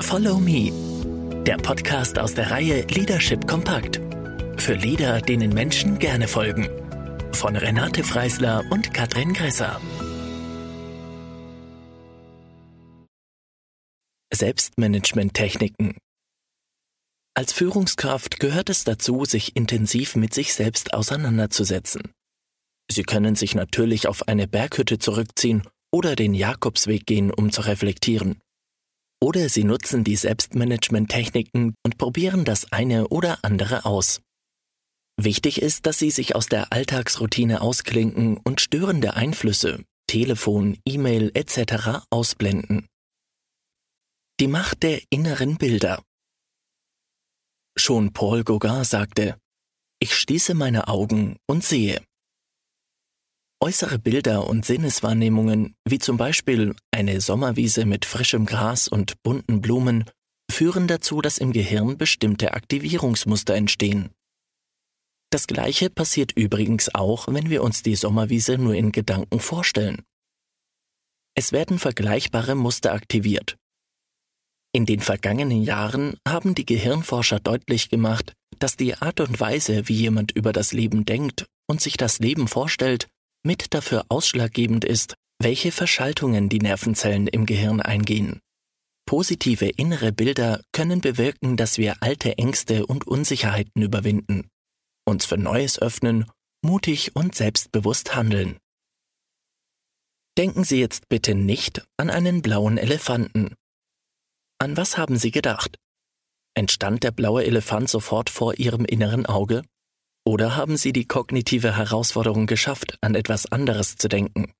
Follow Me, der Podcast aus der Reihe Leadership Kompakt. Für Leader, denen Menschen gerne folgen. Von Renate Freisler und Katrin Gresser. Selbstmanagement-Techniken. Als Führungskraft gehört es dazu, sich intensiv mit sich selbst auseinanderzusetzen. Sie können sich natürlich auf eine Berghütte zurückziehen oder den Jakobsweg gehen, um zu reflektieren. Oder Sie nutzen die Selbstmanagement-Techniken und probieren das eine oder andere aus. Wichtig ist, dass Sie sich aus der Alltagsroutine ausklinken und störende Einflüsse, Telefon, E-Mail etc. ausblenden. Die Macht der inneren Bilder. Schon Paul Gauguin sagte, ich schließe meine Augen und sehe. Äußere Bilder und Sinneswahrnehmungen, wie zum Beispiel eine Sommerwiese mit frischem Gras und bunten Blumen, führen dazu, dass im Gehirn bestimmte Aktivierungsmuster entstehen. Das gleiche passiert übrigens auch, wenn wir uns die Sommerwiese nur in Gedanken vorstellen. Es werden vergleichbare Muster aktiviert. In den vergangenen Jahren haben die Gehirnforscher deutlich gemacht, dass die Art und Weise, wie jemand über das Leben denkt und sich das Leben vorstellt, mit dafür ausschlaggebend ist, welche Verschaltungen die Nervenzellen im Gehirn eingehen. Positive innere Bilder können bewirken, dass wir alte Ängste und Unsicherheiten überwinden, uns für Neues öffnen, mutig und selbstbewusst handeln. Denken Sie jetzt bitte nicht an einen blauen Elefanten. An was haben Sie gedacht? Entstand der blaue Elefant sofort vor Ihrem inneren Auge? Oder haben Sie die kognitive Herausforderung geschafft, an etwas anderes zu denken?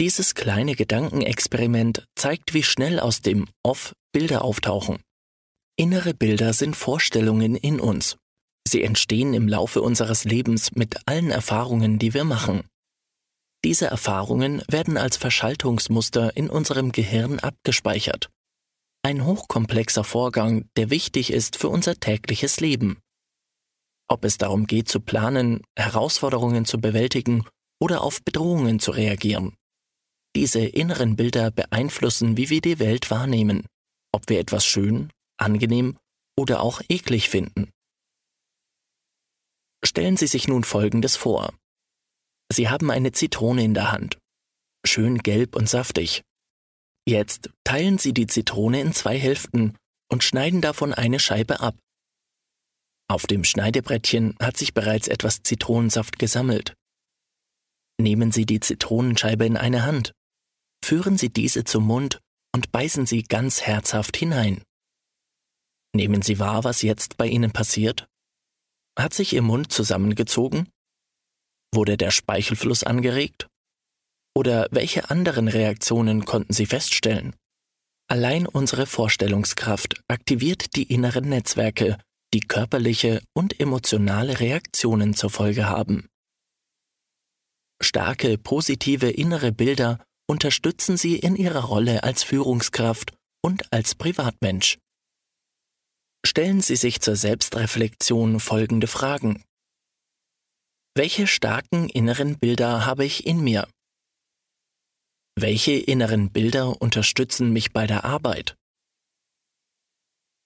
Dieses kleine Gedankenexperiment zeigt, wie schnell aus dem Off Bilder auftauchen. Innere Bilder sind Vorstellungen in uns. Sie entstehen im Laufe unseres Lebens mit allen Erfahrungen, die wir machen. Diese Erfahrungen werden als Verschaltungsmuster in unserem Gehirn abgespeichert. Ein hochkomplexer Vorgang, der wichtig ist für unser tägliches Leben ob es darum geht zu planen, Herausforderungen zu bewältigen oder auf Bedrohungen zu reagieren. Diese inneren Bilder beeinflussen, wie wir die Welt wahrnehmen, ob wir etwas schön, angenehm oder auch eklig finden. Stellen Sie sich nun Folgendes vor. Sie haben eine Zitrone in der Hand. Schön gelb und saftig. Jetzt teilen Sie die Zitrone in zwei Hälften und schneiden davon eine Scheibe ab. Auf dem Schneidebrettchen hat sich bereits etwas Zitronensaft gesammelt. Nehmen Sie die Zitronenscheibe in eine Hand, führen Sie diese zum Mund und beißen Sie ganz herzhaft hinein. Nehmen Sie wahr, was jetzt bei Ihnen passiert? Hat sich Ihr Mund zusammengezogen? Wurde der Speichelfluss angeregt? Oder welche anderen Reaktionen konnten Sie feststellen? Allein unsere Vorstellungskraft aktiviert die inneren Netzwerke, die körperliche und emotionale Reaktionen zur Folge haben. Starke, positive innere Bilder unterstützen sie in ihrer Rolle als Führungskraft und als Privatmensch. Stellen Sie sich zur Selbstreflexion folgende Fragen. Welche starken inneren Bilder habe ich in mir? Welche inneren Bilder unterstützen mich bei der Arbeit?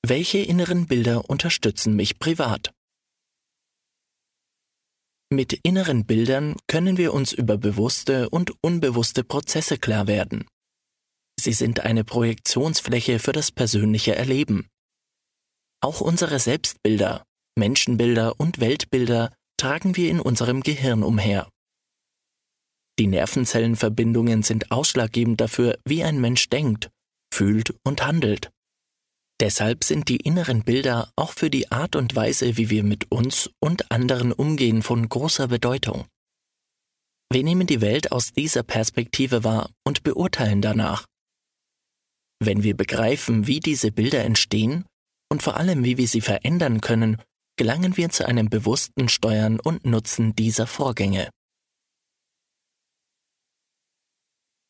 Welche inneren Bilder unterstützen mich privat? Mit inneren Bildern können wir uns über bewusste und unbewusste Prozesse klar werden. Sie sind eine Projektionsfläche für das persönliche Erleben. Auch unsere Selbstbilder, Menschenbilder und Weltbilder tragen wir in unserem Gehirn umher. Die Nervenzellenverbindungen sind ausschlaggebend dafür, wie ein Mensch denkt, fühlt und handelt. Deshalb sind die inneren Bilder auch für die Art und Weise, wie wir mit uns und anderen umgehen, von großer Bedeutung. Wir nehmen die Welt aus dieser Perspektive wahr und beurteilen danach. Wenn wir begreifen, wie diese Bilder entstehen und vor allem, wie wir sie verändern können, gelangen wir zu einem bewussten Steuern und Nutzen dieser Vorgänge.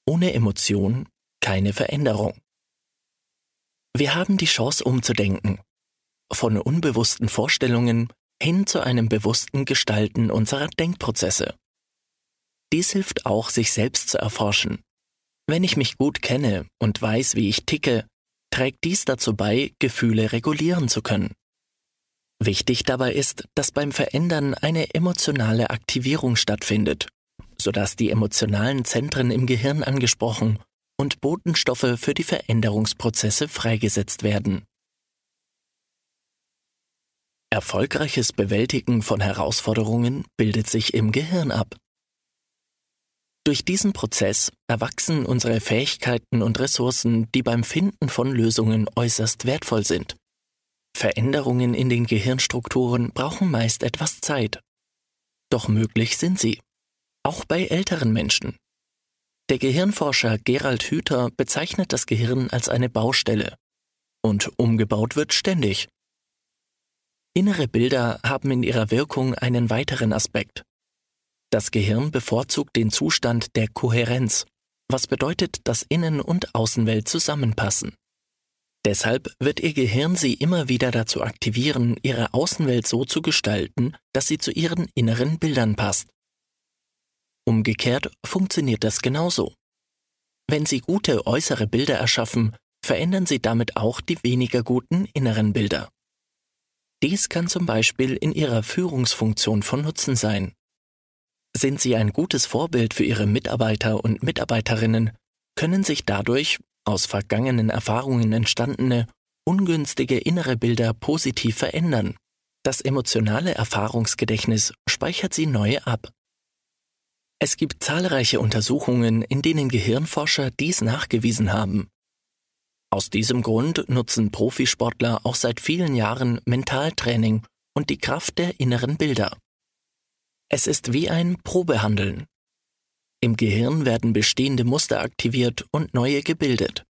Ohne Emotion keine Veränderung. Wir haben die Chance umzudenken. Von unbewussten Vorstellungen hin zu einem bewussten Gestalten unserer Denkprozesse. Dies hilft auch, sich selbst zu erforschen. Wenn ich mich gut kenne und weiß, wie ich ticke, trägt dies dazu bei, Gefühle regulieren zu können. Wichtig dabei ist, dass beim Verändern eine emotionale Aktivierung stattfindet, sodass die emotionalen Zentren im Gehirn angesprochen und Botenstoffe für die Veränderungsprozesse freigesetzt werden. Erfolgreiches Bewältigen von Herausforderungen bildet sich im Gehirn ab. Durch diesen Prozess erwachsen unsere Fähigkeiten und Ressourcen, die beim Finden von Lösungen äußerst wertvoll sind. Veränderungen in den Gehirnstrukturen brauchen meist etwas Zeit. Doch möglich sind sie. Auch bei älteren Menschen. Der Gehirnforscher Gerald Hüther bezeichnet das Gehirn als eine Baustelle. Und umgebaut wird ständig. Innere Bilder haben in ihrer Wirkung einen weiteren Aspekt. Das Gehirn bevorzugt den Zustand der Kohärenz, was bedeutet, dass Innen- und Außenwelt zusammenpassen. Deshalb wird Ihr Gehirn Sie immer wieder dazu aktivieren, Ihre Außenwelt so zu gestalten, dass sie zu Ihren inneren Bildern passt. Umgekehrt funktioniert das genauso. Wenn Sie gute äußere Bilder erschaffen, verändern Sie damit auch die weniger guten inneren Bilder. Dies kann zum Beispiel in Ihrer Führungsfunktion von Nutzen sein. Sind Sie ein gutes Vorbild für Ihre Mitarbeiter und Mitarbeiterinnen, können sich dadurch aus vergangenen Erfahrungen entstandene, ungünstige innere Bilder positiv verändern. Das emotionale Erfahrungsgedächtnis speichert sie neu ab. Es gibt zahlreiche Untersuchungen, in denen Gehirnforscher dies nachgewiesen haben. Aus diesem Grund nutzen Profisportler auch seit vielen Jahren Mentaltraining und die Kraft der inneren Bilder. Es ist wie ein Probehandeln. Im Gehirn werden bestehende Muster aktiviert und neue gebildet.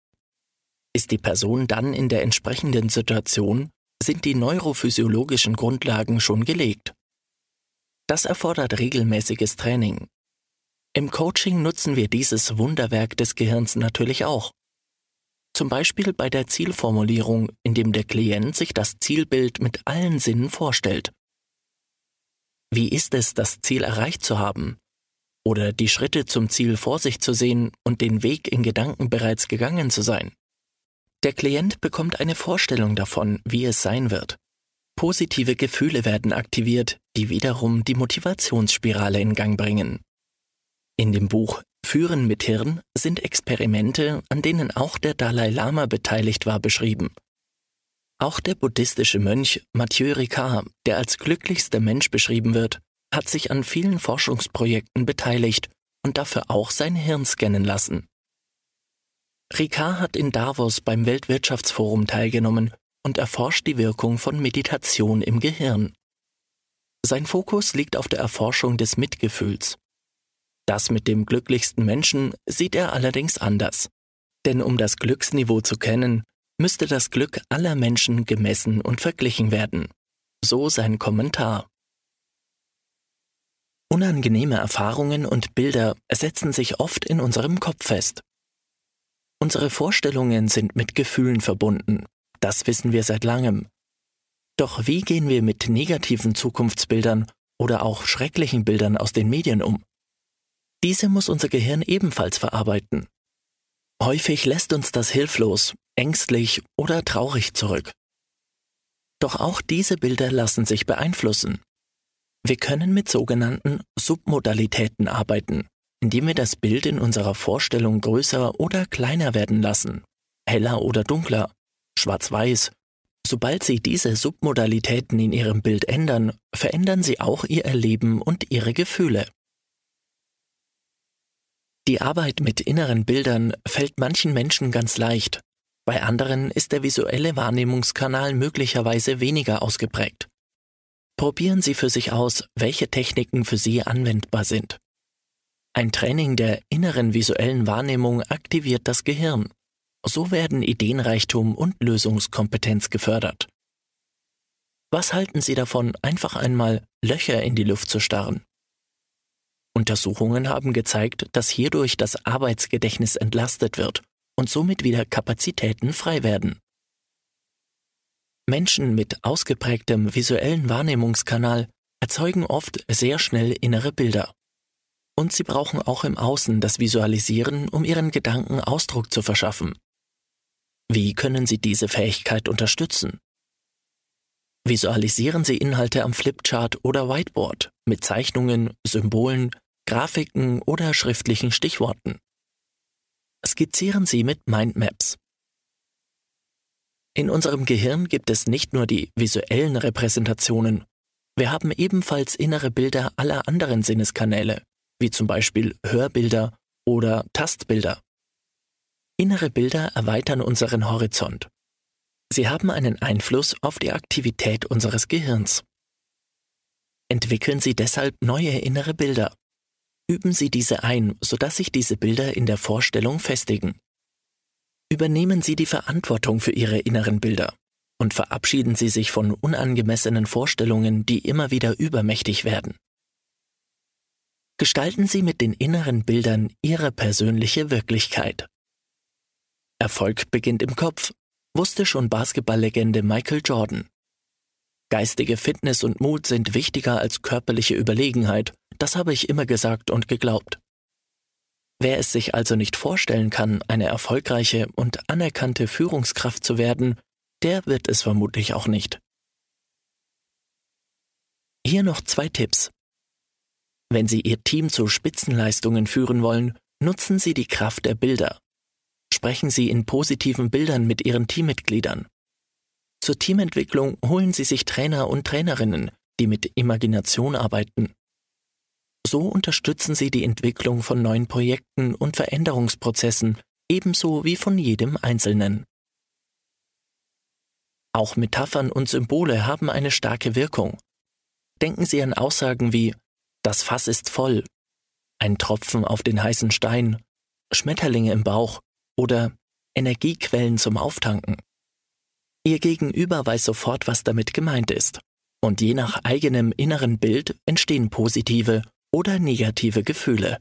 Ist die Person dann in der entsprechenden Situation, sind die neurophysiologischen Grundlagen schon gelegt. Das erfordert regelmäßiges Training. Im Coaching nutzen wir dieses Wunderwerk des Gehirns natürlich auch. Zum Beispiel bei der Zielformulierung, indem der Klient sich das Zielbild mit allen Sinnen vorstellt. Wie ist es, das Ziel erreicht zu haben? Oder die Schritte zum Ziel vor sich zu sehen und den Weg in Gedanken bereits gegangen zu sein? Der Klient bekommt eine Vorstellung davon, wie es sein wird. Positive Gefühle werden aktiviert, die wiederum die Motivationsspirale in Gang bringen. In dem Buch Führen mit Hirn sind Experimente, an denen auch der Dalai Lama beteiligt war, beschrieben. Auch der buddhistische Mönch Mathieu Ricard, der als glücklichster Mensch beschrieben wird, hat sich an vielen Forschungsprojekten beteiligt und dafür auch sein Hirn scannen lassen. Ricard hat in Davos beim Weltwirtschaftsforum teilgenommen und erforscht die Wirkung von Meditation im Gehirn. Sein Fokus liegt auf der Erforschung des Mitgefühls. Das mit dem glücklichsten Menschen sieht er allerdings anders. Denn um das Glücksniveau zu kennen, müsste das Glück aller Menschen gemessen und verglichen werden. So sein Kommentar. Unangenehme Erfahrungen und Bilder setzen sich oft in unserem Kopf fest. Unsere Vorstellungen sind mit Gefühlen verbunden, das wissen wir seit langem. Doch wie gehen wir mit negativen Zukunftsbildern oder auch schrecklichen Bildern aus den Medien um? Diese muss unser Gehirn ebenfalls verarbeiten. Häufig lässt uns das hilflos, ängstlich oder traurig zurück. Doch auch diese Bilder lassen sich beeinflussen. Wir können mit sogenannten Submodalitäten arbeiten, indem wir das Bild in unserer Vorstellung größer oder kleiner werden lassen, heller oder dunkler, schwarz-weiß. Sobald Sie diese Submodalitäten in Ihrem Bild ändern, verändern Sie auch Ihr Erleben und Ihre Gefühle. Die Arbeit mit inneren Bildern fällt manchen Menschen ganz leicht, bei anderen ist der visuelle Wahrnehmungskanal möglicherweise weniger ausgeprägt. Probieren Sie für sich aus, welche Techniken für Sie anwendbar sind. Ein Training der inneren visuellen Wahrnehmung aktiviert das Gehirn. So werden Ideenreichtum und Lösungskompetenz gefördert. Was halten Sie davon, einfach einmal Löcher in die Luft zu starren? Untersuchungen haben gezeigt, dass hierdurch das Arbeitsgedächtnis entlastet wird und somit wieder Kapazitäten frei werden. Menschen mit ausgeprägtem visuellen Wahrnehmungskanal erzeugen oft sehr schnell innere Bilder. Und sie brauchen auch im Außen das Visualisieren, um ihren Gedanken Ausdruck zu verschaffen. Wie können Sie diese Fähigkeit unterstützen? Visualisieren Sie Inhalte am Flipchart oder Whiteboard mit Zeichnungen, Symbolen, Grafiken oder schriftlichen Stichworten. Skizzieren Sie mit Mindmaps. In unserem Gehirn gibt es nicht nur die visuellen Repräsentationen, wir haben ebenfalls innere Bilder aller anderen Sinneskanäle, wie zum Beispiel Hörbilder oder Tastbilder. Innere Bilder erweitern unseren Horizont. Sie haben einen Einfluss auf die Aktivität unseres Gehirns. Entwickeln Sie deshalb neue innere Bilder. Üben Sie diese ein, sodass sich diese Bilder in der Vorstellung festigen. Übernehmen Sie die Verantwortung für Ihre inneren Bilder und verabschieden Sie sich von unangemessenen Vorstellungen, die immer wieder übermächtig werden. Gestalten Sie mit den inneren Bildern Ihre persönliche Wirklichkeit. Erfolg beginnt im Kopf, wusste schon Basketballlegende Michael Jordan. Geistige Fitness und Mut sind wichtiger als körperliche Überlegenheit, das habe ich immer gesagt und geglaubt. Wer es sich also nicht vorstellen kann, eine erfolgreiche und anerkannte Führungskraft zu werden, der wird es vermutlich auch nicht. Hier noch zwei Tipps. Wenn Sie Ihr Team zu Spitzenleistungen führen wollen, nutzen Sie die Kraft der Bilder. Sprechen Sie in positiven Bildern mit Ihren Teammitgliedern. Zur Teamentwicklung holen Sie sich Trainer und Trainerinnen, die mit Imagination arbeiten. So unterstützen Sie die Entwicklung von neuen Projekten und Veränderungsprozessen, ebenso wie von jedem Einzelnen. Auch Metaphern und Symbole haben eine starke Wirkung. Denken Sie an Aussagen wie Das Fass ist voll, ein Tropfen auf den heißen Stein, Schmetterlinge im Bauch oder Energiequellen zum Auftanken. Ihr Gegenüber weiß sofort, was damit gemeint ist. Und je nach eigenem inneren Bild entstehen positive oder negative Gefühle.